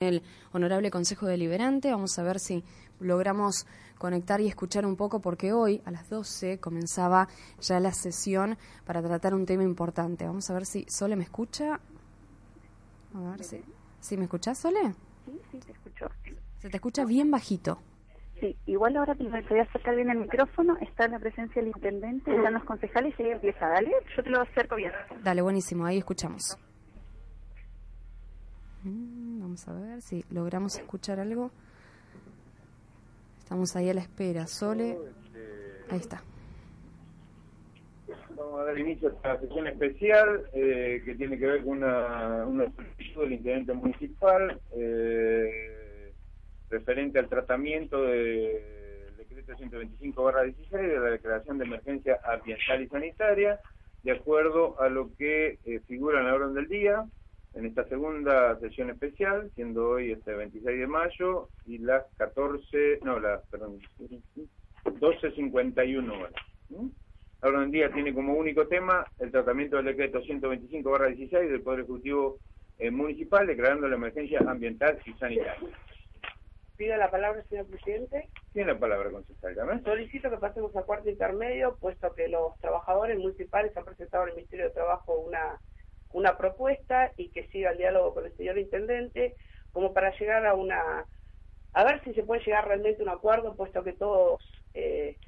El Honorable Consejo Deliberante. Vamos a ver si logramos conectar y escuchar un poco, porque hoy a las 12 comenzaba ya la sesión para tratar un tema importante. Vamos a ver si Sole me escucha. A ver si, si me escuchas, Sole. Sí, sí, te escucho. Se te escucha bien bajito. Sí, igual ahora te voy a acercar bien el micrófono, está en la presencia del intendente, están los concejales y ahí empieza, dale, yo te lo acerco bien. Dale, buenísimo, ahí escuchamos. Mm, vamos a ver si logramos escuchar algo. Estamos ahí a la espera. Sole. Ahí está. Vamos a dar inicio a esta sesión especial eh, que tiene que ver con una, una solicitud del intendente municipal eh, referente al tratamiento del decreto 125-16 de la declaración de emergencia ambiental y sanitaria, de acuerdo a lo que eh, figura en la orden del día, en esta segunda sesión especial, siendo hoy este 26 de mayo y las 14, no, las, perdón, 12.51 horas. Ahora en día tiene como único tema el tratamiento del decreto 125-16 del Poder Ejecutivo eh, Municipal declarando la emergencia ambiental y sanitaria. Pido la palabra, señor presidente. Tiene la palabra, concejal. Solicito que pasemos a cuarto intermedio, puesto que los trabajadores municipales han presentado al Ministerio de Trabajo una una propuesta y que siga el diálogo con el señor intendente como para llegar a una a ver si se puede llegar realmente a un acuerdo puesto que todos eh,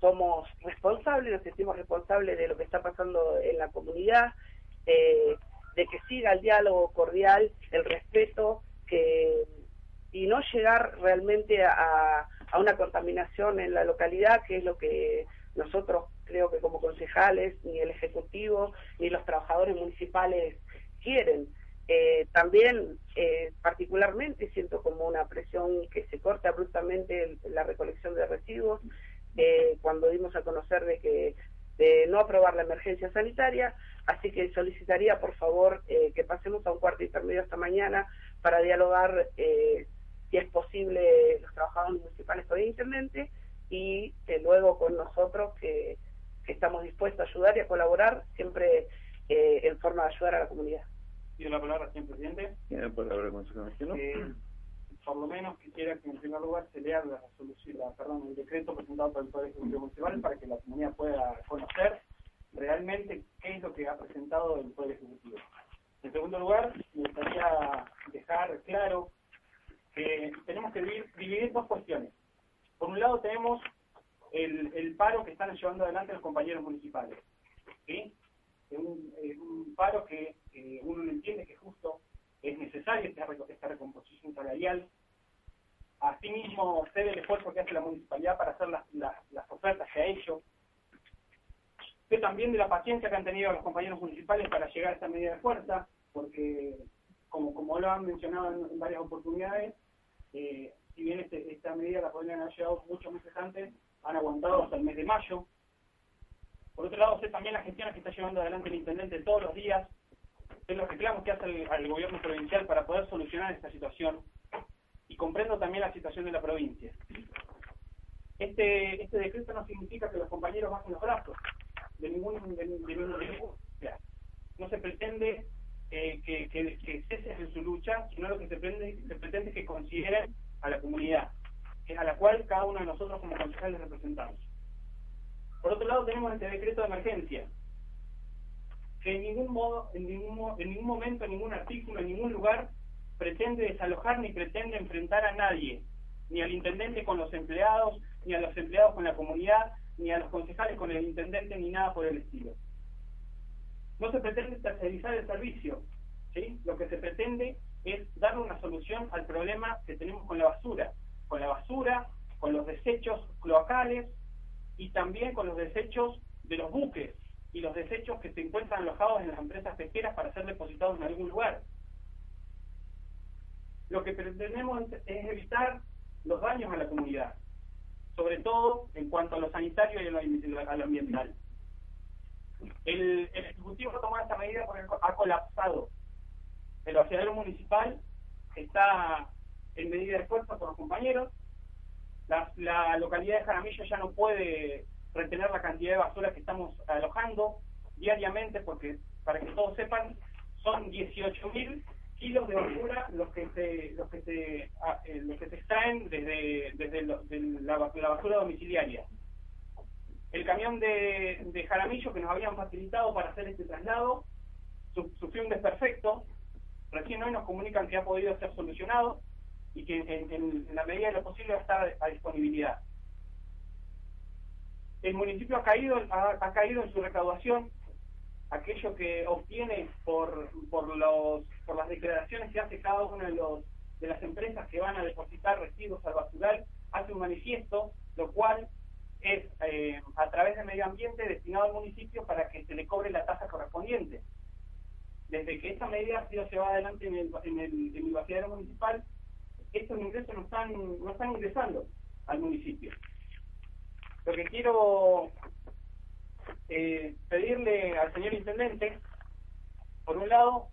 somos responsables nos sentimos responsables de lo que está pasando en la comunidad eh, de que siga el diálogo cordial el respeto que y no llegar realmente a, a una contaminación en la localidad que es lo que nosotros creo que como concejales, ni el Ejecutivo, ni los trabajadores municipales quieren. Eh, también, eh, particularmente, siento como una presión que se corte abruptamente la recolección de residuos, eh, cuando dimos a conocer de que de no aprobar la emergencia sanitaria, así que solicitaría, por favor, que pasemos a un cuarto intermedio esta mañana para dialogar, si es posible, los trabajadores municipales con el intendente y luego con nosotros que que estamos dispuestos a ayudar y a colaborar siempre eh, en forma de ayudar a la comunidad. Pido la palabra, señor presidente. Tiene la palabra, consejero. Eh, por lo menos quisiera que en primer lugar se lea la resolución, la, perdón, el decreto presentado por el Poder Ejecutivo Municipal para que la comunidad pueda conocer realmente qué es lo que ha presentado el Poder Ejecutivo. En segundo lugar, me gustaría dejar claro que tenemos que dividir, dividir dos cuestiones. Por un lado tenemos el, el paro que están llevando adelante los compañeros municipales. ¿sí? Es un, paro que uno entiende que justo es necesaria esta, esta recomposición salarial. Asimismo, sé el esfuerzo que hace la municipalidad para hacer las, las, ofertas que ha hecho. Sé también de la paciencia que han tenido los compañeros municipales para llegar a esta medida de fuerza, porque, como, como lo han mencionado en, varias oportunidades, eh, si bien este, esta medida la podrían haber llegado muchos meses antes, han aguantado hasta el mes de mayo. Por otro lado, sé también las gestiones que está llevando adelante el intendente todos los días, sé los reclamos que hace el, al gobierno provincial para poder solucionar esta situación. Y comprendo también la situación de la provincia. Este, este decreto no significa que los compañeros bajen los brazos. De ningún, de, ningún no se pretende eh, que, que, que cesen en su lucha, sino lo que se pretende, se pretende es que consideren a la comunidad a la cual cada uno de nosotros como concejales representamos. Por otro lado tenemos este decreto de emergencia, que en ningún modo, en ningún, en ningún momento, en ningún artículo, en ningún lugar pretende desalojar ni pretende enfrentar a nadie, ni al intendente con los empleados, ni a los empleados con la comunidad, ni a los concejales con el intendente, ni nada por el estilo. No se pretende tercerizar el servicio, ¿sí? Lo que se pretende es darle una solución al problema que tenemos con la basura, con la basura, con los desechos cloacales y también con los desechos de los buques y los desechos que se encuentran alojados en las empresas pesqueras para ser depositados en algún lugar. lo que pretendemos es evitar los daños a la comunidad, sobre todo en cuanto a lo sanitario y a lo, ambiental. El, Ejecutivo ha tomado esta medida porque ha colapsado. El vaciadero municipal está en medida de fuerza por los compañeros. La, localidad de Jaramillo ya no puede retener la cantidad de basura que estamos alojando diariamente porque, para que todos sepan, son 18.000 kilos de basura los que se los que se ah, eh, los que se extraen desde desde la, basura domiciliaria el camión de, de, Jaramillo que nos habían facilitado para hacer este traslado sufrió un desperfecto recién hoy nos comunican que ha podido ser solucionado y que en, la medida de lo posible va a estar a disponibilidad el municipio ha caído ha caído en su recaudación aquello que obtiene por, por, los, por las declaraciones que hace cada una de, los, de las empresas que van a depositar residuos al basural, hace un manifiesto, lo cual es eh, a través de medio ambiente destinado al municipio para que se le cobre la tasa correspondiente. Desde que esta medida ha sido llevada adelante en el, en el, en el municipal, estos ingresos no están, no están ingresando al municipio. Lo que quiero eh, pedirle al señor intendente, por un lado,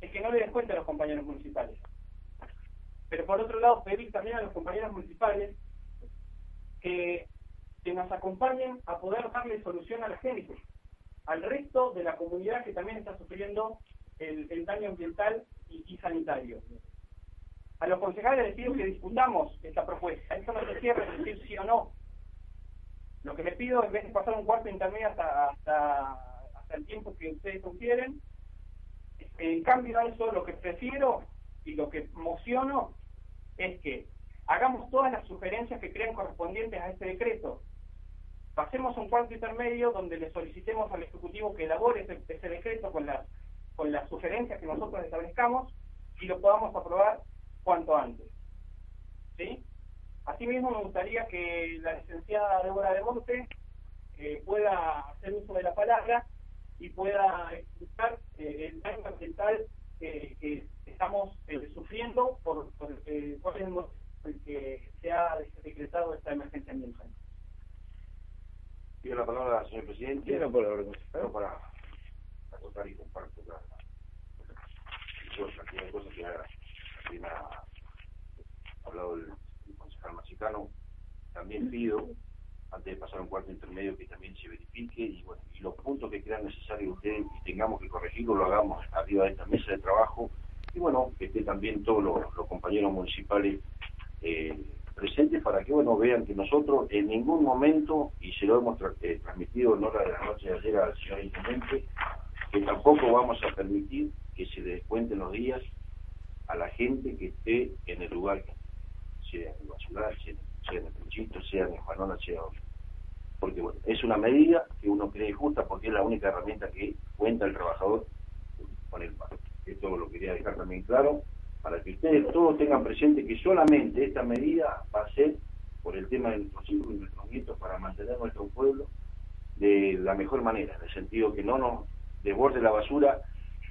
es que no le descuente a los compañeros municipales. Pero por otro lado, pedir también a los compañeros municipales que, que nos acompañen a poder darle solución a la gente, al resto de la comunidad que también está sufriendo el, daño ambiental y, sanitario. A los concejales les pido que discutamos esta propuesta. Esto no se cierre decir sí o no, lo que le pido, vez de pasar un cuarto intermedio hasta, hasta, hasta el tiempo que ustedes consideren, en cambio a eso lo que prefiero y lo que mociono es que hagamos todas las sugerencias que crean correspondientes a este decreto. Pasemos un cuarto intermedio donde le solicitemos al Ejecutivo que elabore ese, decreto con las, sugerencias que nosotros establezcamos y lo podamos aprobar cuanto antes. ¿Sí? Asimismo, me gustaría que la licenciada Débora de Monte eh, pueda hacer uso de la palabra y pueda explicar eh, el daño ambiental que estamos eh, sufriendo por, por el que se ha decretado esta emergencia ambiental. Pido la palabra, señor presidente. La palabra, para acotar y comparto la, la, cosas que ha hablado el concejal Machicano, también pido, antes de pasar un cuarto intermedio, que también se verifique y, bueno, y los puntos que crean necesarios ustedes y tengamos que corregirlo, lo hagamos arriba de esta mesa de trabajo y bueno, que esté también todos los, compañeros municipales eh, presentes para que bueno vean que nosotros en ningún momento, y se lo hemos eh, transmitido en hora de la noche de ayer al señor intendente, que tampoco vamos a permitir que se descuenten los días a la gente que esté en el lugar sea en Basural, sea, sea en el Pechito, sea en Juanola, sea porque bueno, es una medida que uno cree justa porque es la única herramienta que cuenta el trabajador con el paro. Esto lo quería dejar también claro para que ustedes todos tengan presente que solamente esta medida va a ser por el tema de nuestros hijos y nuestros nietos para mantener nuestro pueblo de la mejor manera, en el sentido que no nos desborde la basura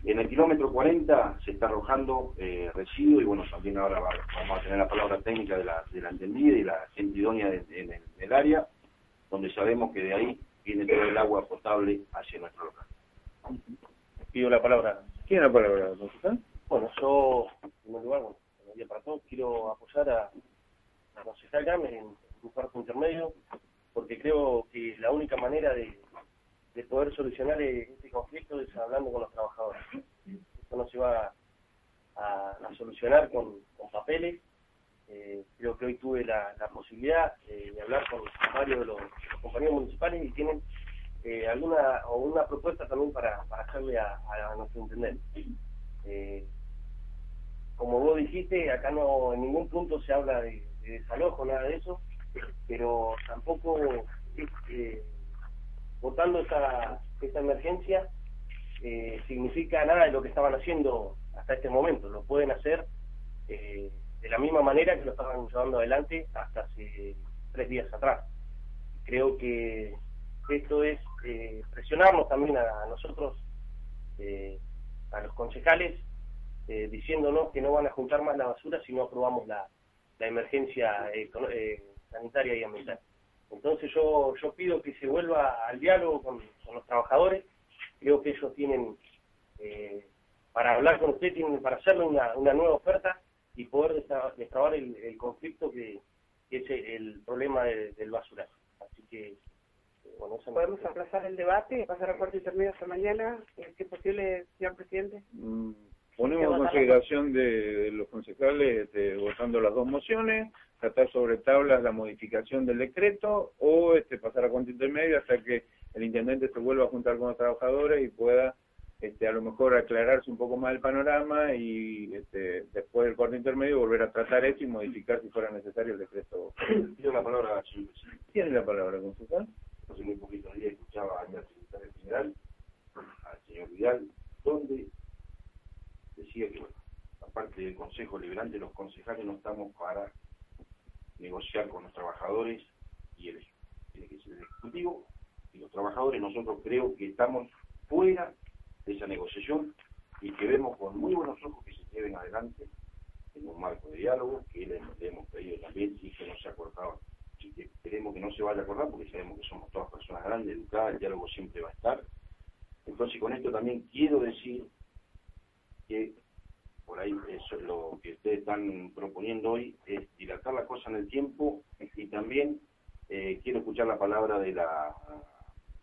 en el kilómetro 40 se está arrojando eh, residuo y bueno, también ahora vamos a tener la palabra técnica de la, de la entendida y la gente idónea en, el, área, donde sabemos que de ahí viene todo el agua potable hacia nuestro local. Pido la palabra. ¿Quién la palabra, Bueno, yo, en primer lugar, bueno, día para todos, quiero apoyar a, a concejal en un cuarto intermedio, porque creo que la única manera de, de poder solucionar este conflicto es hablando con los trabajadores. Esto no se va a, solucionar con, papeles. Eh, creo que hoy tuve la, posibilidad de hablar con varios de los, compañeros municipales y tienen eh, alguna o una propuesta también para, para hacerle a, nuestro intendente. Eh, como vos dijiste, acá no en ningún punto se habla de, desalojo, nada de eso, pero tampoco votando esta, esta emergencia eh, significa nada de lo que estaban haciendo hasta este momento. Lo pueden hacer eh, de la misma manera que lo estaban llevando adelante hasta hace tres días atrás. Creo que esto es eh, presionarnos también a, nosotros, a los concejales, eh, diciéndonos que no van a juntar más la basura si no aprobamos la, la emergencia eh, eh, sanitaria y ambiental. Entonces yo, yo pido que se vuelva al diálogo con, los trabajadores, creo que ellos tienen, para hablar con usted, tienen para hacerle una, una nueva oferta y poder destrabar el, conflicto que, es el problema del basural. Así que ¿Podemos aplazar el debate y pasar a cuarto intermedio hasta mañana? ¿Es posible, señor presidente? Mm, ponemos en consideración de, los concejales este, votando las dos mociones, tratar sobre tablas la modificación del decreto o este, pasar a cuarto intermedio hasta que el intendente se vuelva a juntar con los trabajadores y pueda este, a lo mejor aclararse un poco más el panorama y este, después del cuarto intermedio volver a tratar eso y modificar si fuera necesario el decreto. Tiene la palabra, Tiene la palabra, concejal hace muy poquito días escuchaba al secretario general, al señor Vidal, donde decía que, bueno, aparte del Consejo Liberante, los concejales no estamos para negociar con los trabajadores y el tiene que ser el Ejecutivo y los trabajadores. Nosotros creo que estamos fuera de esa negociación y que vemos con muy buenos ojos que se lleven adelante en un marco de diálogo que le, hemos pedido también y que no se ha cortado queremos que no se vaya a acordar porque sabemos que somos todas personas grandes, educadas, el diálogo siempre va a estar. Entonces con esto también quiero decir que por ahí es lo que ustedes están proponiendo hoy, es dilatar la cosa en el tiempo y también eh, quiero escuchar la palabra de la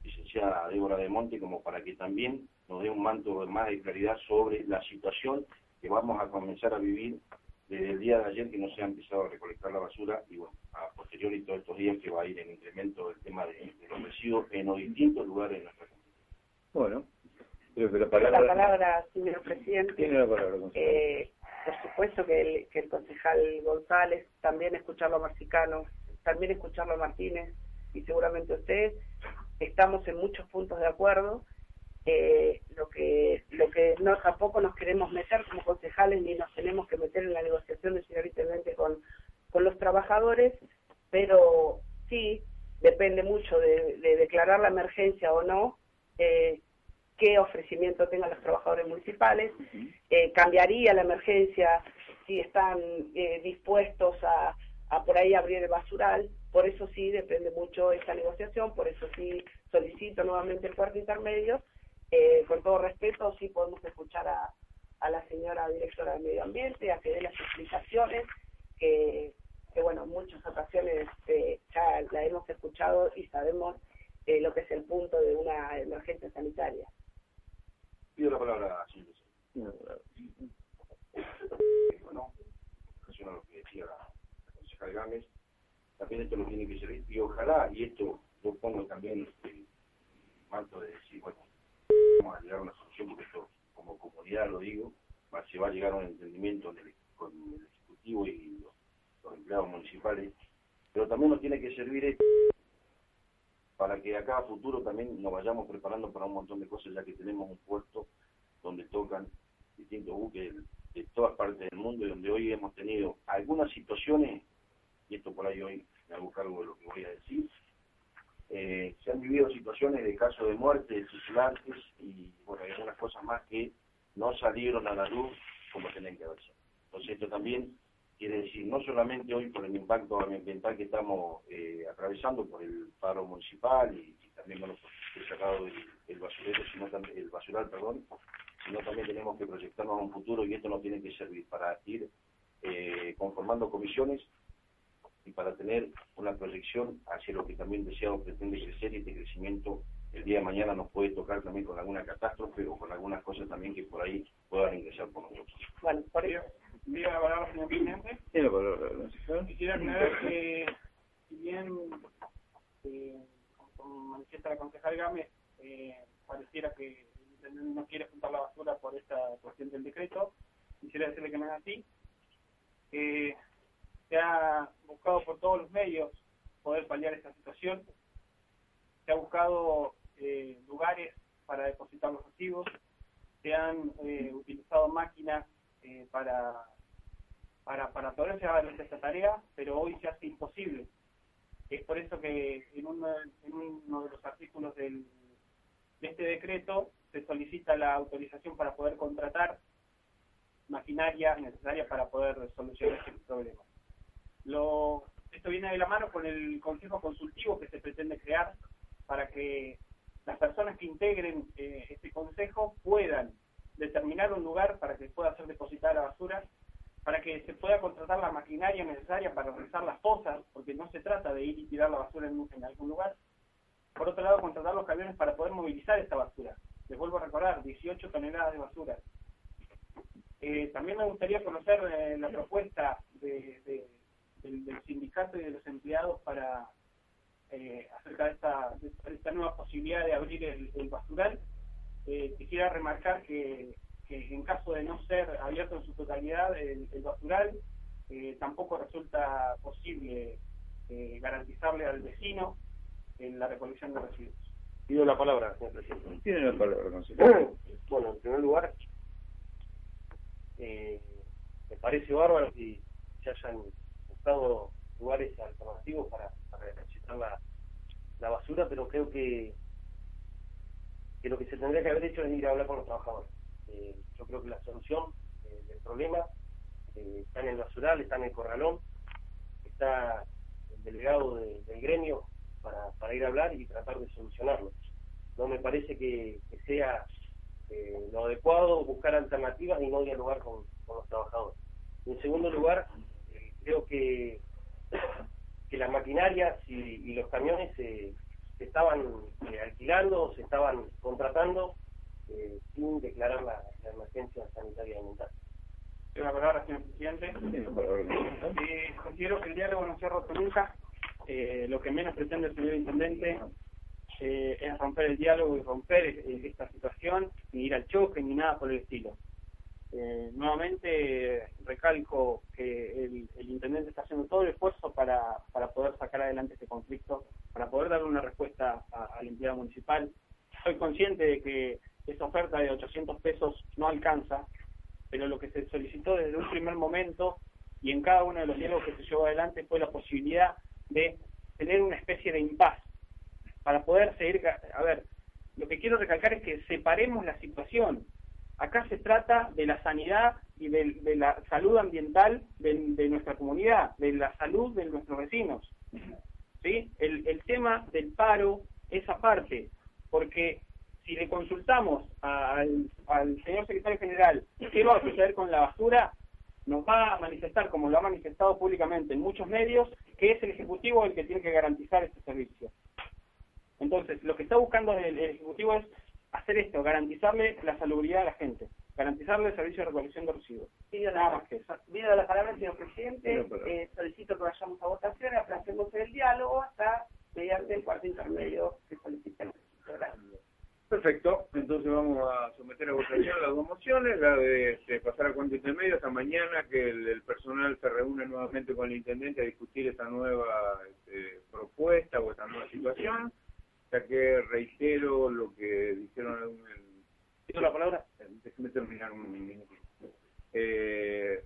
licenciada Débora de Monte como para que también nos dé un manto más de claridad sobre la situación que vamos a comenzar a vivir desde el día de ayer que no se ha empezado a recolectar la basura y bueno, a posteriori todos estos días que va a ir en incremento el tema de, los residuos en los distintos lugares de nuestra comunidad. Bueno, la palabra, señor presidente. Tiene la palabra, eh, por supuesto que el, que el concejal González, también escucharlo a Marcicano, también escucharlo a Martínez y seguramente usted, estamos en muchos puntos de acuerdo eh, lo que lo que no tampoco nos queremos meter como concejales ni nos tenemos que meter en la negociación intendente con, con los trabajadores, pero sí depende mucho de, declarar la emergencia o no, eh, qué ofrecimiento tengan los trabajadores municipales, eh, cambiaría la emergencia si están eh, dispuestos a, a por ahí abrir el basural, por eso sí depende mucho esta negociación, por eso sí solicito nuevamente el cuarto intermedio. Eh, con todo respeto, sí podemos escuchar a, la señora directora de Medio Ambiente, a que dé las explicaciones, que, bueno, en muchas ocasiones eh, ya la hemos escuchado y sabemos eh, lo que es el punto de una emergencia sanitaria. Pido la palabra, señor. Bueno, relación a lo que decía la, concejal Gámez, también esto lo tiene que ser, y ojalá, y esto lo pongo también el manto de decir, bueno, vamos a llegar a una solución, porque esto, como comunidad lo digo, se va a llegar a un entendimiento con el Ejecutivo y los, empleados municipales, pero también nos tiene que servir esto para que acá a futuro también nos vayamos preparando para un montón de cosas, ya que tenemos un puerto donde tocan distintos buques de todas partes del mundo y donde hoy hemos tenido algunas situaciones, y esto por ahí hoy me hago cargo de lo que voy a decir, eh, se han vivido situaciones de casos de muerte de tripulantes y bueno, hay algunas cosas más que no salieron a la luz como tienen que verse. Entonces esto también quiere decir, no solamente hoy por el impacto ambiental que estamos eh, atravesando por el paro municipal y, también con el sacado del basurero, sino también, el basural, perdón, sino también tenemos que proyectarnos a un futuro y esto nos tiene que servir para ir eh, conformando comisiones y para tener una proyección hacia lo que también deseamos pretende crecer y este crecimiento el día de mañana nos puede tocar también con alguna catástrofe o con algunas cosas también que por ahí puedan ingresar por nosotros. Bueno, por ello. Viva la palabra, señor presidente. Quisiera aclarar que, si bien, eh, como manifiesta la concejal Gámez, eh, pareciera que no quiere juntar la basura por esta cuestión del decreto, quisiera decirle que no es así. Eh, se ha buscado por todos los medios poder paliar esta situación, se ha buscado eh, lugares para depositar los activos, se han eh, utilizado máquinas eh, para, para, para poder llevar esta tarea, pero hoy se hace imposible. Es por eso que en uno, en uno de los artículos del, de este decreto se solicita la autorización para poder contratar maquinaria necesaria para poder solucionar este problema. Lo, esto viene de la mano con el consejo consultivo que se pretende crear para que las personas que integren eh, este consejo puedan determinar un lugar para que pueda ser depositada la basura, para que se pueda contratar la maquinaria necesaria para realizar las fosas, porque no se trata de ir y tirar la basura en, en algún lugar. Por otro lado, contratar los camiones para poder movilizar esta basura. Les vuelvo a recordar, 18 toneladas de basura. Eh, también me gustaría conocer eh, la propuesta de, de, del, sindicato y de los empleados para eh, esta nueva posibilidad de abrir el, el basural. Eh, quisiera remarcar que, que, en caso de no ser abierto en su totalidad el, el basural, eh, tampoco resulta posible eh, garantizarle al vecino en la recolección de residuos. Pido la palabra, señor presidente. Tiene la palabra, consejero. Bueno, en primer lugar, eh, me parece bárbaro que se hayan buscado lugares alternativos para, para la, la basura, pero creo que, que lo que se tendría que haber hecho es ir a hablar con los trabajadores. Eh, yo creo que la solución eh, del problema eh, está en el basural, está en el corralón, está el delegado de, del gremio para, para ir a hablar y tratar de solucionarlo. No me parece que, sea eh, lo adecuado buscar alternativas y no dialogar con, con los trabajadores. En segundo lugar, creo que, que las maquinarias y, y los camiones se estaban alquilando, se estaban contratando eh, sin declarar la, la, emergencia sanitaria ambiental. Tiene la palabra, señor presidente. Eh, considero que el diálogo no se ha roto nunca. Eh, lo que menos pretende el señor intendente eh, es romper el diálogo y romper eh, esta situación, ni ir al choque, ni nada por el estilo. Eh, nuevamente recalco que el, el, intendente está haciendo todo el esfuerzo para, para poder sacar adelante este conflicto, para poder darle una respuesta al empleado municipal. Soy consciente de que esa oferta de 800 pesos no alcanza, pero lo que se solicitó desde un primer momento y en cada uno de los diálogos que se llevó adelante fue la posibilidad de tener una especie de impas para poder seguir, a ver, lo que quiero recalcar es que separemos la situación. Acá se trata de la sanidad y de, la salud ambiental de, de, nuestra comunidad, de la salud de nuestros vecinos. ¿Sí? El, el tema del paro es aparte, porque si le consultamos al, al señor secretario general qué va a suceder con la basura, nos va a manifestar, como lo ha manifestado públicamente en muchos medios, que es el Ejecutivo el que tiene que garantizar este servicio. Entonces, lo que está buscando el, el Ejecutivo es hacer esto, garantizarle la salubridad a la gente, garantizarle el servicio de recolección de residuos. Pido Nada más que eso. Pido la palabra, señor presidente. Eh, solicito que vayamos a votación, aplacemos el diálogo hasta mediante el cuarto intermedio que solicita el Perfecto, entonces vamos a someter a votación las dos mociones, la de este, pasar a cuenta intermedio hasta mañana que el, personal se reúne nuevamente con el intendente a discutir esta nueva este, propuesta o esta nueva situación, ya que reitero lo que dijeron en ¿Pido la palabra? Déjeme terminar un minuto. Eh,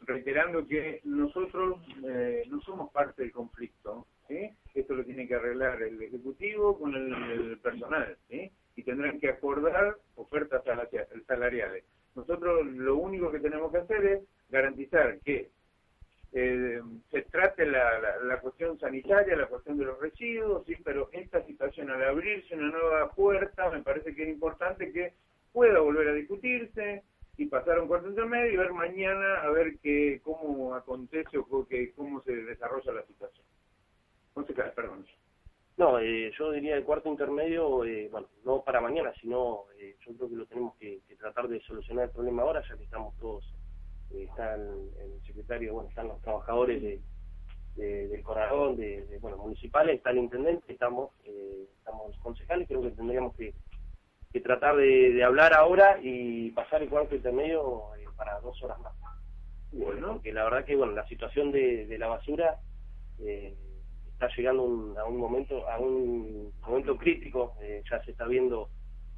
reiterando que nosotros eh, no somos parte del conflicto, ¿sí? Esto lo tiene que arreglar el Ejecutivo con el, el personal, ¿sí? Y tendrán que acordar ofertas salariales. Nosotros lo único que tenemos que hacer es garantizar que eh, se trate la, la, la, cuestión sanitaria, la cuestión de los residuos, sí, pero esta situación al abrirse una nueva puerta me parece que es importante que pueda volver a discutirse y pasar un cuarto intermedio y ver mañana a ver que, cómo acontece o que, cómo se desarrolla la situación. Concejal, perdón. No, eh, yo diría el cuarto intermedio, eh, bueno, no para mañana, sino eh, yo creo que lo tenemos que, que, tratar de solucionar el problema ahora, ya que estamos todos, eh, están el secretario, bueno, están los trabajadores de, de del corralón, de, de, bueno, municipales, está el intendente, estamos, eh, estamos los concejales, creo que tendríamos que, que tratar de, de, hablar ahora y pasar el cuarto intermedio para dos horas más. Bueno, porque la verdad que, bueno, la situación de, de la basura... Eh, está llegando un, a un momento a un momento crítico eh, ya se está viendo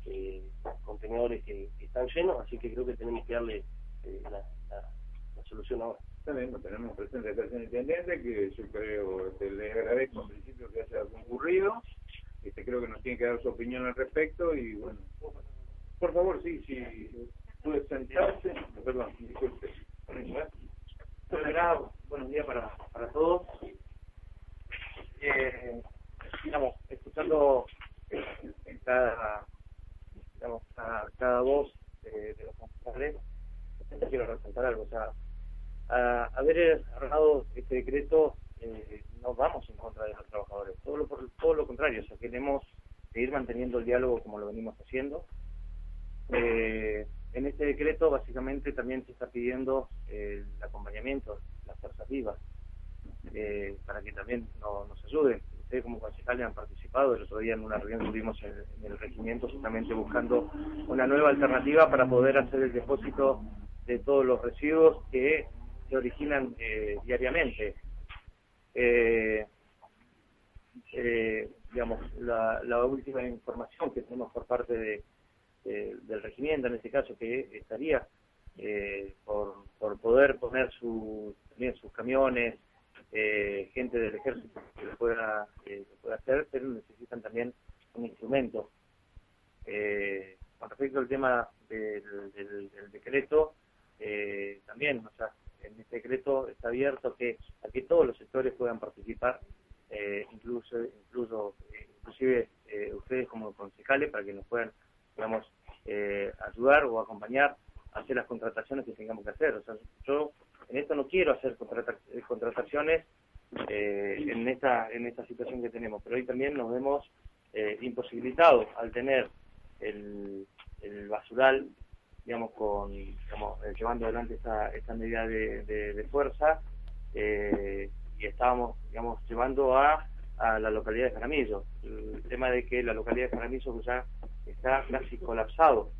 eh, contenedores que, que, están llenos así que creo que tenemos que darle eh, la, la, la, solución ahora también tenemos presente el intendente que yo creo este, le agradezco en principio que haya concurrido este creo que nos tiene que dar su opinión al respecto y bueno por favor sí sí puede sentarse, perdón, disculpe. Buenos días para, para todos. Eh, digamos, escuchando cada, cada voz de, los concejales, quiero resaltar algo. O sea, haber armado este decreto, eh, no vamos en contra de los trabajadores, todo lo, todo lo contrario, o sea, queremos seguir manteniendo el diálogo como lo venimos haciendo. Eh, en este decreto, básicamente, también se está pidiendo el acompañamiento, las fuerzas vivas, eh, para que también no- nos ayuden. Ustedes como concejales han participado, el otro día en una reunión que tuvimos en, en el regimiento justamente buscando una nueva alternativa para poder hacer el depósito de todos los residuos que se originan eh, diariamente. Eh, eh, digamos, la, la última información que tenemos por parte de, de- del regimiento, en este caso, que estaría eh, por, por poder poner su, también sus camiones, eh, gente del ejército que lo pueda, lo pueda hacer, pero necesitan también un instrumento. Eh, con respecto al tema del, del- del decreto, eh, también, o sea, en este decreto está abierto que, a que todos los sectores puedan participar, eh, incluso, incluso eh, inclusive eh, ustedes como concejales, para que nos puedan, digamos, ayudar o acompañar a hacer las contrataciones que tengamos que hacer. O sea, yo en esto no quiero hacer eh, contrataciones eh, en esta situación que tenemos, pero hoy también nos vemos eh, imposibilitados al tener el, basural, digamos, con digamos, eh, llevando adelante esta, medida de, fuerza y estábamos, digamos, llevando a, la localidad de Jaramillo. El tema de que la localidad de Jaramillo pues, ya está casi colapsado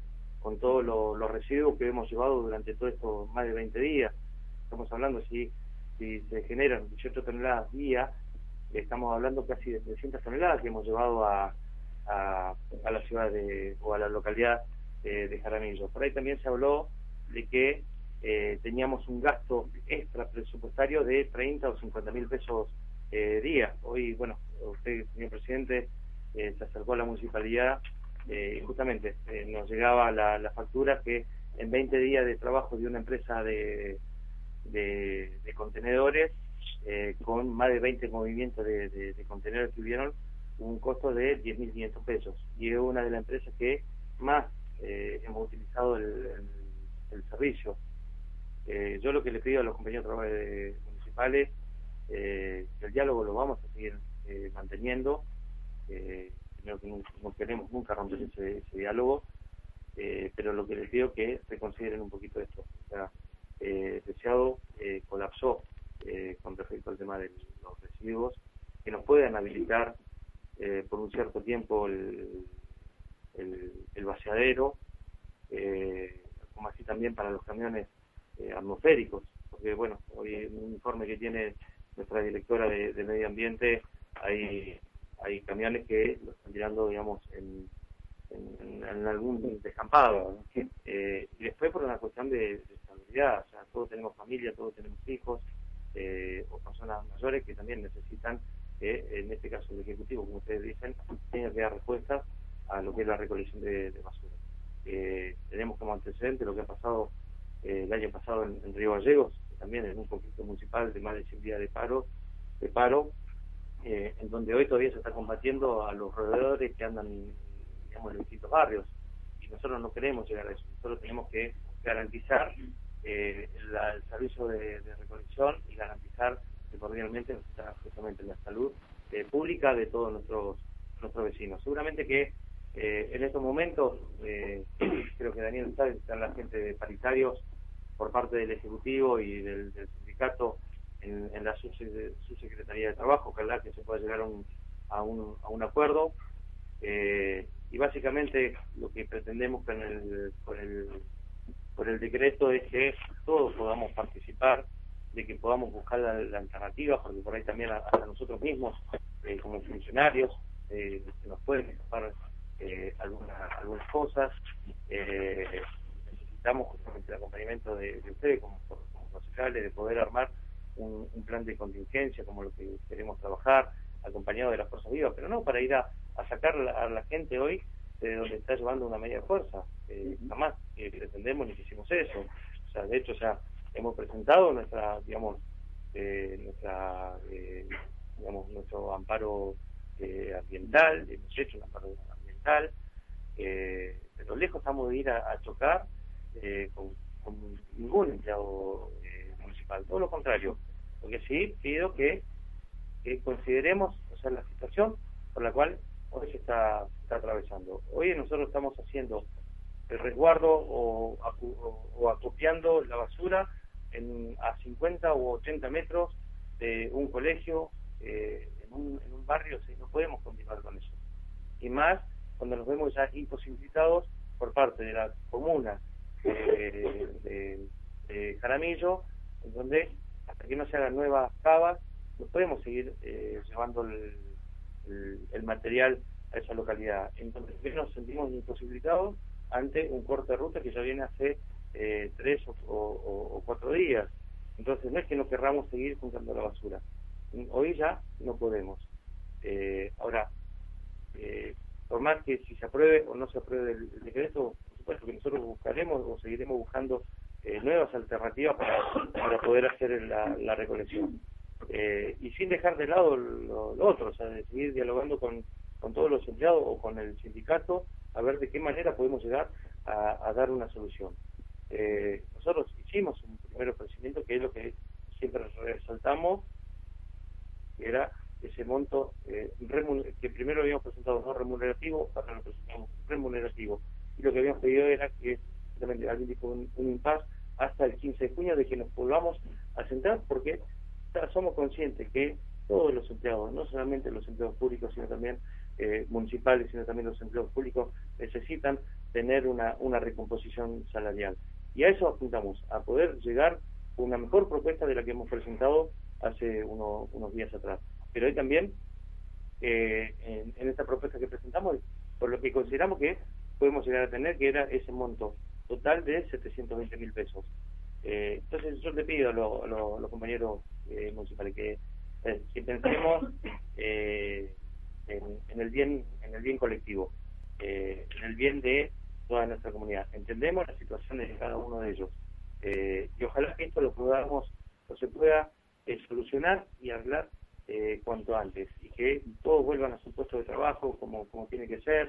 con todos lo- los residuos que hemos llevado durante todos estos más de 20 días. Estamos hablando, si, si se generan 18 toneladas día, estamos hablando casi de 300 toneladas que hemos llevado a, a, a la ciudad de, o a la localidad de, de Jaramillo. Por ahí también se habló de que eh, teníamos un gasto extra presupuestario de 30 o 50 mil pesos eh, día. Hoy, bueno, usted, señor presidente, eh, se acercó a la municipalidad eh, y justamente eh, nos llegaba la, la factura que en 20 días de trabajo de una empresa de, de, contenedores, eh, con más de 20 movimientos de, de- contenedores que hubieron, un costo de 10.500 pesos. Y es una de las empresas que más eh, hemos utilizado el, el- el servicio. Eh, yo lo que le pido a los compañeros de municipales, eh, el diálogo lo vamos a seguir eh, manteniendo. Eh, no, no queremos nunca romper ese, ese diálogo, eh, pero lo que les pido que reconsideren un poquito esto. O sea, eh, Deseado eh, colapsó eh, con respecto al tema de los residuos, que nos puedan habilitar eh, por un cierto tiempo el, el, el vaciadero, eh, como así también para los camiones atmosféricos, porque bueno, hoy en un informe que tiene nuestra directora de, de medio ambiente, hay, hay camiones que lo están tirando, digamos, en, en, en algún descampado. Eh, y después por una cuestión de, de o sea, todos tenemos familia, todos tenemos hijos, eh, o personas mayores que también necesitan que, en este caso el Ejecutivo, como ustedes dicen, tenga que dar respuestas a lo que es la recolección de, basura. Eh, tenemos como antecedente lo que ha pasado eh, el año pasado en, Río Gallegos, también en un conflicto municipal de más de 100 días de paro, de paro eh, en donde hoy todavía se está combatiendo a los roedores que andan digamos, en distintos barrios. Y nosotros no queremos llegar a eso. Nosotros tenemos que garantizar eh, la- el servicio de, recolección y garantizar que cordialmente justamente la salud eh, pública de todos nuestros nuestros vecinos. Seguramente que eh, en estos momentos, eh, creo que Daniel está, están la gente de paritarios por parte del Ejecutivo y del, sindicato en, en la subse- subsecretaría de Trabajo, ojalá que se pueda llegar a un, a un, a un acuerdo. Eh, y básicamente lo que pretendemos con el, con el, con el decreto es que todos podamos participar, de que podamos buscar la, alternativa, porque por ahí también a, a nosotros mismos, eh, como funcionarios, eh, nos pueden escapar eh, alguna- algunas cosas. Eh, necesitamos justamente el acompañamiento de, de ustedes como, como concejales, de poder armar un, plan de contingencia como lo que queremos trabajar, acompañado de las fuerzas vivas, pero no para ir a, sacar a la gente hoy de donde está llevando una media fuerza. Eh, jamás eh, pretendemos ni quisimos eso. O sea, de hecho ya hemos presentado nuestra, digamos, eh, nuestra, eh, digamos, nuestro amparo eh, ambiental, hemos hecho un amparo ambiental, eh, pero lejos estamos de ir a, a chocar eh, con, con ningún empleado eh, municipal, todo lo contrario, porque sí pido que, que consideremos o sea, la situación por la cual hoy se está, se está atravesando. Hoy nosotros estamos haciendo el resguardo o, acu- o, o acopiando la basura en, a 50 u 80 metros de un colegio, eh, en, un, en un barrio, sí, no podemos continuar con eso. Y más cuando nos vemos ya imposibilitados por parte de la comuna eh, de, de Jaramillo, en donde hasta que no se hagan nuevas cavas, no podemos seguir eh, llevando el, el, material a esa localidad. Entonces nos sentimos imposibilitados ante un corte de ruta que ya viene hace eh, tres o, cuatro días. Entonces no es que no querramos seguir juntando la basura. Hoy ya no podemos. Eh, ahora, eh, por más que si se apruebe o no se apruebe el, decreto, por supuesto que nosotros buscaremos o seguiremos buscando eh, nuevas alternativas para, poder hacer la recolección. Eh, y sin dejar de lado lo, lo otro, o sea, de seguir dialogando con, con todos los empleados o con el sindicato a ver de qué manera podemos llegar a, a dar una solución. Eh, nosotros hicimos un primer ofrecimiento que es lo que siempre resaltamos, que era ese monto eh, que primero habíamos presentado no remunerativo, ahora lo presentamos remunerativo. Y lo que habíamos pedido era que alguien dijo un, un impasse hasta el 15 de junio de que nos volvamos a sentar porque somos conscientes que todos los empleados, no solamente los empleados públicos, sino también eh, municipales, sino también los empleados públicos, necesitan tener una, una recomposición salarial. Y a eso apuntamos, a poder llegar con una mejor propuesta de la que hemos presentado hace uno- unos días atrás. Pero hoy también, eh, en, en esta propuesta que presentamos, por lo que consideramos que podemos llegar a tener, que era ese monto total de 720 mil pesos. Eh, entonces yo le pido a, lo- a lo- a los compañeros eh, municipales que, eh, que pensemos eh, en, en el bien en el bien colectivo, eh, en el bien de toda nuestra comunidad. Entendemos las situaciones de cada uno de ellos eh, y ojalá que esto lo podamos o se pueda solucionar y arreglar eh, cuanto antes y que todos vuelvan a su puesto de trabajo como, como tiene que ser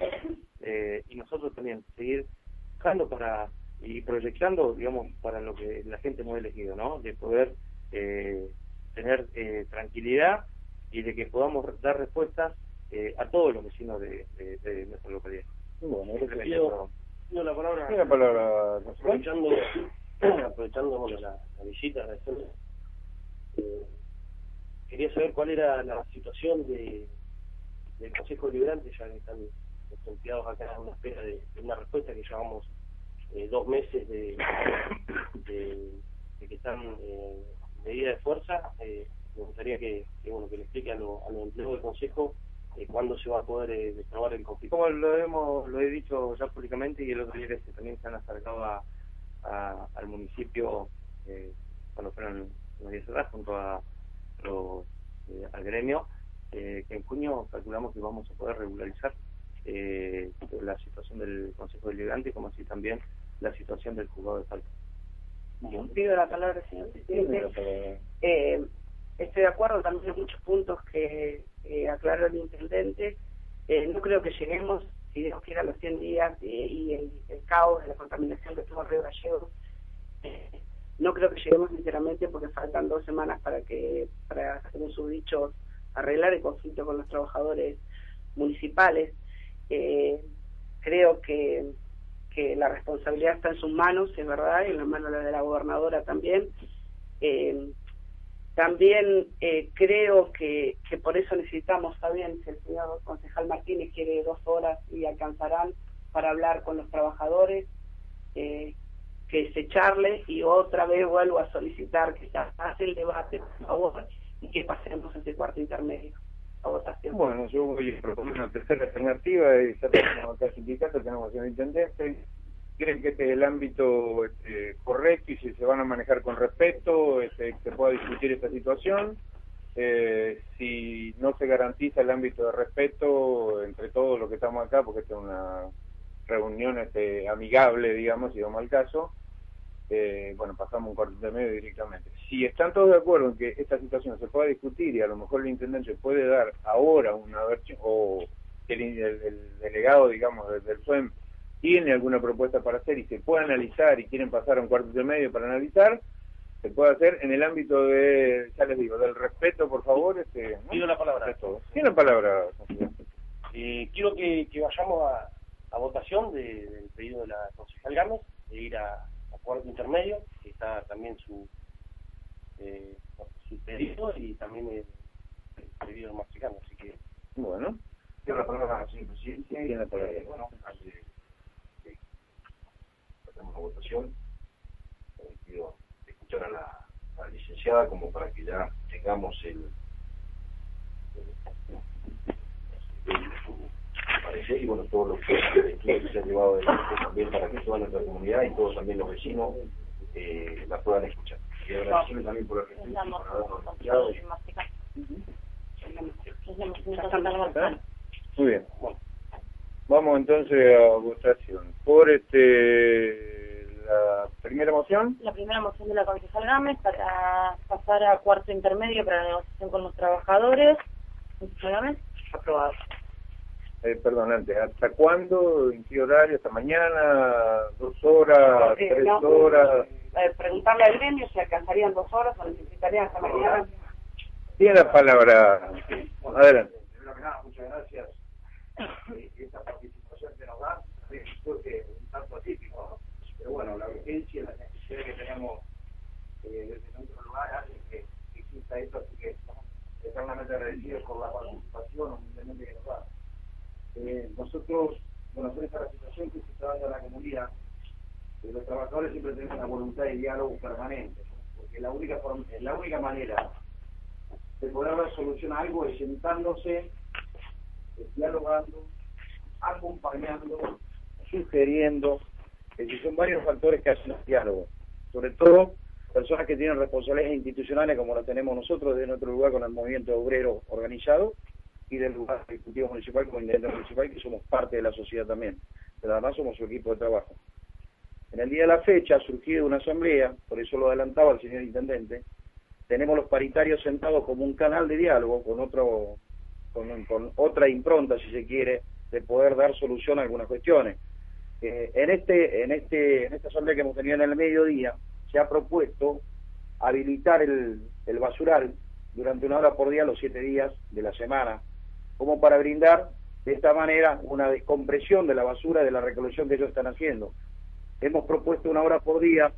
eh, y nosotros también seguir buscando para y proyectando digamos para lo que la gente hemos elegido no de poder eh, tener eh, tranquilidad y de que podamos dar respuestas eh, a todos los vecinos de, de, de nuestra localidad Bueno. Pido la palabra. La aprovechando aprovechando bueno, la, la visita eh, quería saber cuál era la situación de del Consejo Deliberante ya que están los empleados acá en una espera de, de una respuesta que llevamos eh, dos meses de, de, de que están eh, medida de fuerza eh, me gustaría que, bueno que le explique a, lo- a los empleados del Consejo eh, cuándo se va a poder eh, destrabar el conflicto como lo hemos lo he dicho ya públicamente y el otro día que también se han acercado a, al municipio eh, cuando fueron unos días atrás junto a los, eh, al gremio eh, que en junio calculamos que vamos a poder regularizar eh, la situación del Consejo Deliberante como así también la situación del juzgado de falta. Pido la palabra, señor presidente. Eh, estoy de acuerdo también en muchos puntos que eh, aclaró el intendente. Eh, no creo que lleguemos, si Dios quiera, los 100 días y el, el caos de la contaminación que tuvo Río Gallegos. Eh, no creo que lleguemos sinceramente porque faltan dos semanas para que, para, según sus dichos, arreglar el conflicto con los trabajadores municipales. Eh, creo que que la responsabilidad está en sus manos, es verdad, y en la mano de la gobernadora también. Eh, también eh, creo que, que por eso necesitamos, bien, si el señor concejal Martínez quiere dos horas y alcanzarán para hablar con los trabajadores, eh, que se charle y otra vez vuelvo a solicitar que se haga el debate, por favor, y que pasemos ese cuarto intermedio a votación. Bueno, yo voy a proponer una tercera alternativa y tenemos acá sindicato, tenemos al intendente. ¿Creen que este es el ámbito este, correcto y si se van a manejar con respeto, este, se pueda discutir esta situación? Eh, si no se garantiza el ámbito de respeto entre todos los que estamos acá, porque esta es una reunión este, amigable, digamos, si vamos al caso, eh, bueno, pasamos un cuarto de medio directamente. Si están todos de acuerdo en que esta situación se pueda discutir y a lo mejor el intendente puede dar ahora una versión, o el, el, delegado, digamos, del FUEM tiene alguna propuesta para hacer y se puede analizar y quieren pasar a un cuarto de medio para analizar, se puede hacer en el ámbito de, ya les digo, del respeto, por favor. Este, Pido la palabra. Tiene la palabra, eh, Quiero que, vayamos a, a votación del pedido de la concejal Gámez de ir a, cuarto intermedio, que está también su, eh, su pedido y también el, pedido del mexicano. Así que, bueno. Tiene la palabra, señor presidente. Tiene la. Eh, bueno, hacemos la votación. Eh, quiero escuchar a la, a la, licenciada como para que ya tengamos el, y bueno, todo lo que se ha llevado adelante también para que toda nuestra comunidad y todos también los vecinos eh, la puedan escuchar. Y agradecerle también por el respeto por habernos anunciado. Muy bien. Vamos entonces a votación. Por este la primera moción. La primera moción de la concejal Gámez para pasar a cuarto intermedio para la negociación con los trabajadores. Concejal Gámez, aprobado. Eh, perdón, antes, ¿hasta cuándo? ¿En qué horario? ¿Hasta mañana? ¿Dos horas? ¿Tres horas? Eh, preguntarle al gremio si alcanzarían dos horas o necesitarían hasta mañana. Tiene la palabra. Adelante. muchas gracias esta participación que nos da surge un tanto atípico, pero bueno, la urgencia, la necesidad que tenemos eh, desde nuestro lugar hace que exista esto, así que eternamente agradecidos por la participación humildemente que nos da. Eh, nosotros, conocer esta situación que se está dando en la comunidad, eh, los trabajadores siempre tenemos una voluntad de diálogo permanente, porque la única, forma, la única manera de poder dar solución a algo es sentándose dialogando, acompañando, sugiriendo, que son varios factores que hacen el diálogo, sobre todo personas que tienen responsabilidades institucionales como las tenemos nosotros desde nuestro lugar con el movimiento obrero organizado y del lugar ejecutivo municipal como intendente municipal que somos parte de la sociedad también, pero además somos su equipo de trabajo. En el día de la fecha ha surgido una asamblea, por eso lo adelantaba el señor intendente, tenemos los paritarios sentados como un canal de diálogo con otro con, otra impronta, si se quiere, de poder dar solución a algunas cuestiones. Eh, en este en este en esta asamblea que hemos tenido en el mediodía se ha propuesto habilitar el, el basural durante una hora por día los siete días de la semana como para brindar de esta manera una descompresión de la basura de la recolección que ellos están haciendo hemos propuesto una hora por día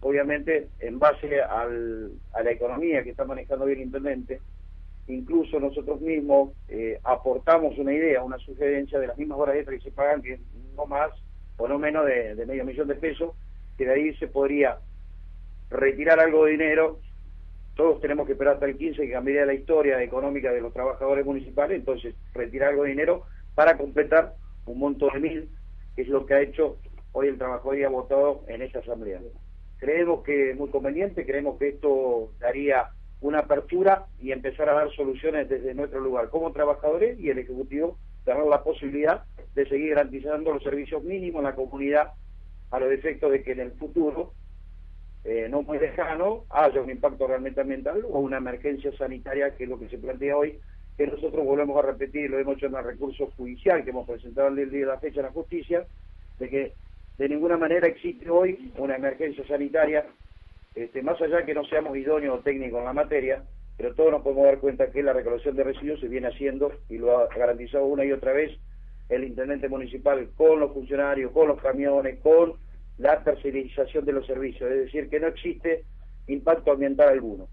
obviamente en base al, a la economía que está manejando bien el intendente incluso nosotros mismos eh, aportamos una idea, una sugerencia de las mismas horas extras que se pagan, que no más o no menos de, medio millón de pesos, que de ahí se podría retirar algo de dinero. Todos tenemos que esperar hasta el 15 que cambie la historia económica de los trabajadores municipales, entonces retirar algo de dinero para completar un monto de mil, que es lo que ha hecho hoy el trabajador y ha votado en esta asamblea. Creemos que es muy conveniente, creemos que esto daría una apertura y empezar a dar soluciones desde nuestro lugar como trabajadores y el Ejecutivo tener la posibilidad de seguir garantizando los servicios mínimos en la comunidad a los efectos de que en el futuro, eh, no muy lejano, haya un impacto realmente ambiental o una emergencia sanitaria, que es lo que se plantea hoy, que nosotros volvemos a repetir, lo hemos hecho en el recurso judicial que hemos presentado el día de la fecha en la justicia, de que de ninguna manera existe hoy una emergencia sanitaria este, más allá que no seamos idóneos o técnicos en la materia, pero todos nos podemos dar cuenta que la recolección de residuos se viene haciendo y lo ha garantizado una y otra vez el intendente municipal con los funcionarios, con los camiones, con la tercerización de los servicios, es decir, que no existe impacto ambiental alguno.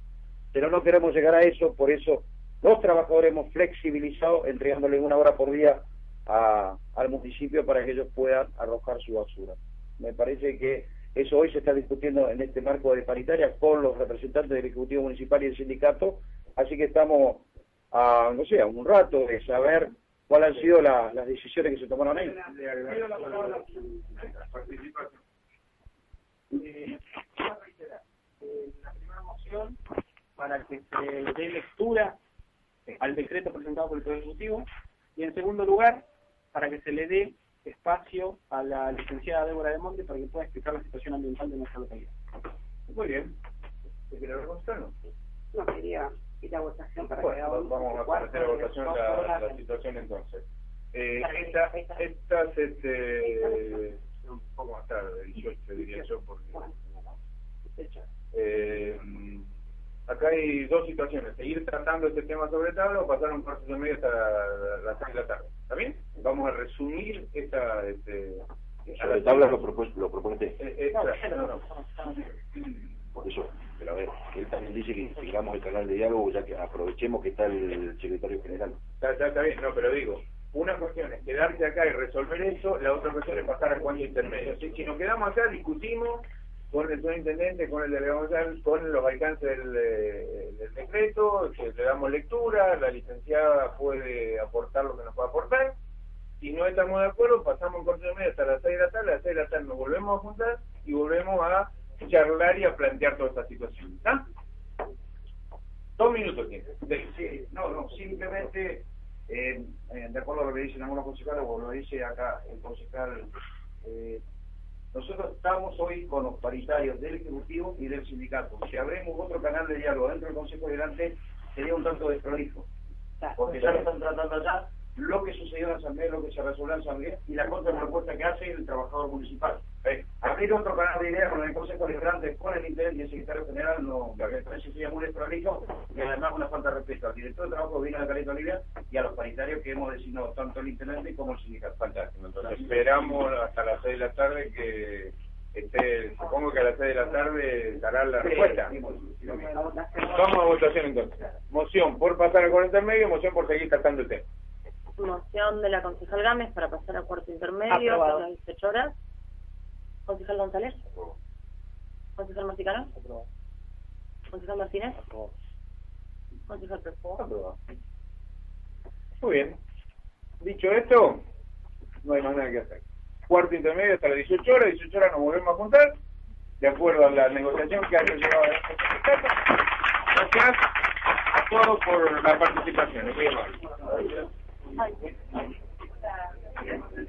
Pero no queremos llegar a eso, por eso los trabajadores hemos flexibilizado entregándole una hora por día al municipio para que ellos puedan arrojar su basura. Me parece que eso hoy se está discutiendo en este marco de paritaria con los representantes del Ejecutivo Municipal y del sindicato, así que estamos a, no sé, a un rato de saber cuáles han sido las decisiones que se tomaron ahí. Eh, la primera moción para que se dé lectura al decreto presentado por el Poder Ejecutivo y en segundo lugar para que se le dé espacio a la licenciada Débora de Monte para que pueda explicar la situación ambiental de nuestra localidad. Muy bien. ¿Te quiere hablar Gonzalo? No quería ir a votación para que Bueno, hagamos vamos a someter a votación la, la situación entonces. Eh, esta, este, un poco más tarde, 18 diría yo, porque... Eh, acá hay dos situaciones, seguir tratando este tema sobre tabla o pasar un cuarto de medio hasta las 6 de la tarde. ¿Está bien? Vamos a resumir esta... Este, Sobre tabla lo, propone, lo propone usted. eh, esta- no, no. Por eso, pero a ver, él también dice que sigamos el canal de diálogo, ya que aprovechemos que está el secretario general. Está, está- está bien, no, pero digo, una cuestión es quedarse acá y resolver eso, la otra cuestión es pasar al cuadro intermedio. Si, nos quedamos acá, discutimos con el superintendente, con el delegado con los alcances del, eh, del decreto, le damos lectura, la licenciada puede aportar lo que nos pueda aportar. Si no estamos de acuerdo, pasamos un corte de medio hasta las 6 de la tarde, a las 6 de la tarde nos volvemos a juntar y volvemos a charlar y a plantear toda esta situación. ¿Está? Dos minutos tiene. No, no, simplemente, eh, eh, de acuerdo a lo que dicen algunos concejales, o lo dice acá el concejal, eh, nosotros estamos hoy con los paritarios del Ejecutivo y del Sindicato. Si abrimos otro canal de diálogo dentro del Consejo Delante, sería un tanto desprolijo, porque ya lo están tratando allá, lo que sucedió en Asamblea, lo que se resolvió en Asamblea y la contrapropuesta que hace el trabajador municipal. Eh, abrir otro canal de ideas con el Consejo Liberante, con el Intendente y el Secretario General, no, me parece sería muy desprolijo y además una falta de respeto al director de trabajo que viene de Caleta Olivia y a los paritarios que hemos designado tanto el Intendente como el sindicato. Fantástico. Entonces esperamos hasta las 6 de la tarde que esté, supongo que a las 6 de la tarde dará la respuesta. la. Vamos a votación entonces. Moción por pasar al cuarto intermedio, moción por seguir tratando el tema. Moción de la concejal Gámez para pasar a cuarto intermedio Aprobado. a las 18 horas. Concejal González. Concejal Marticano. Concejal Martínez. Concejal Prespo. Muy bien. Dicho esto, no hay más nada que hacer. Cuarto intermedio hasta las 18 horas, 18 horas nos volvemos a juntar, de acuerdo a la negociación que haya llevado a este. Gracias a todos por la participación. Muy amable. 啊延迟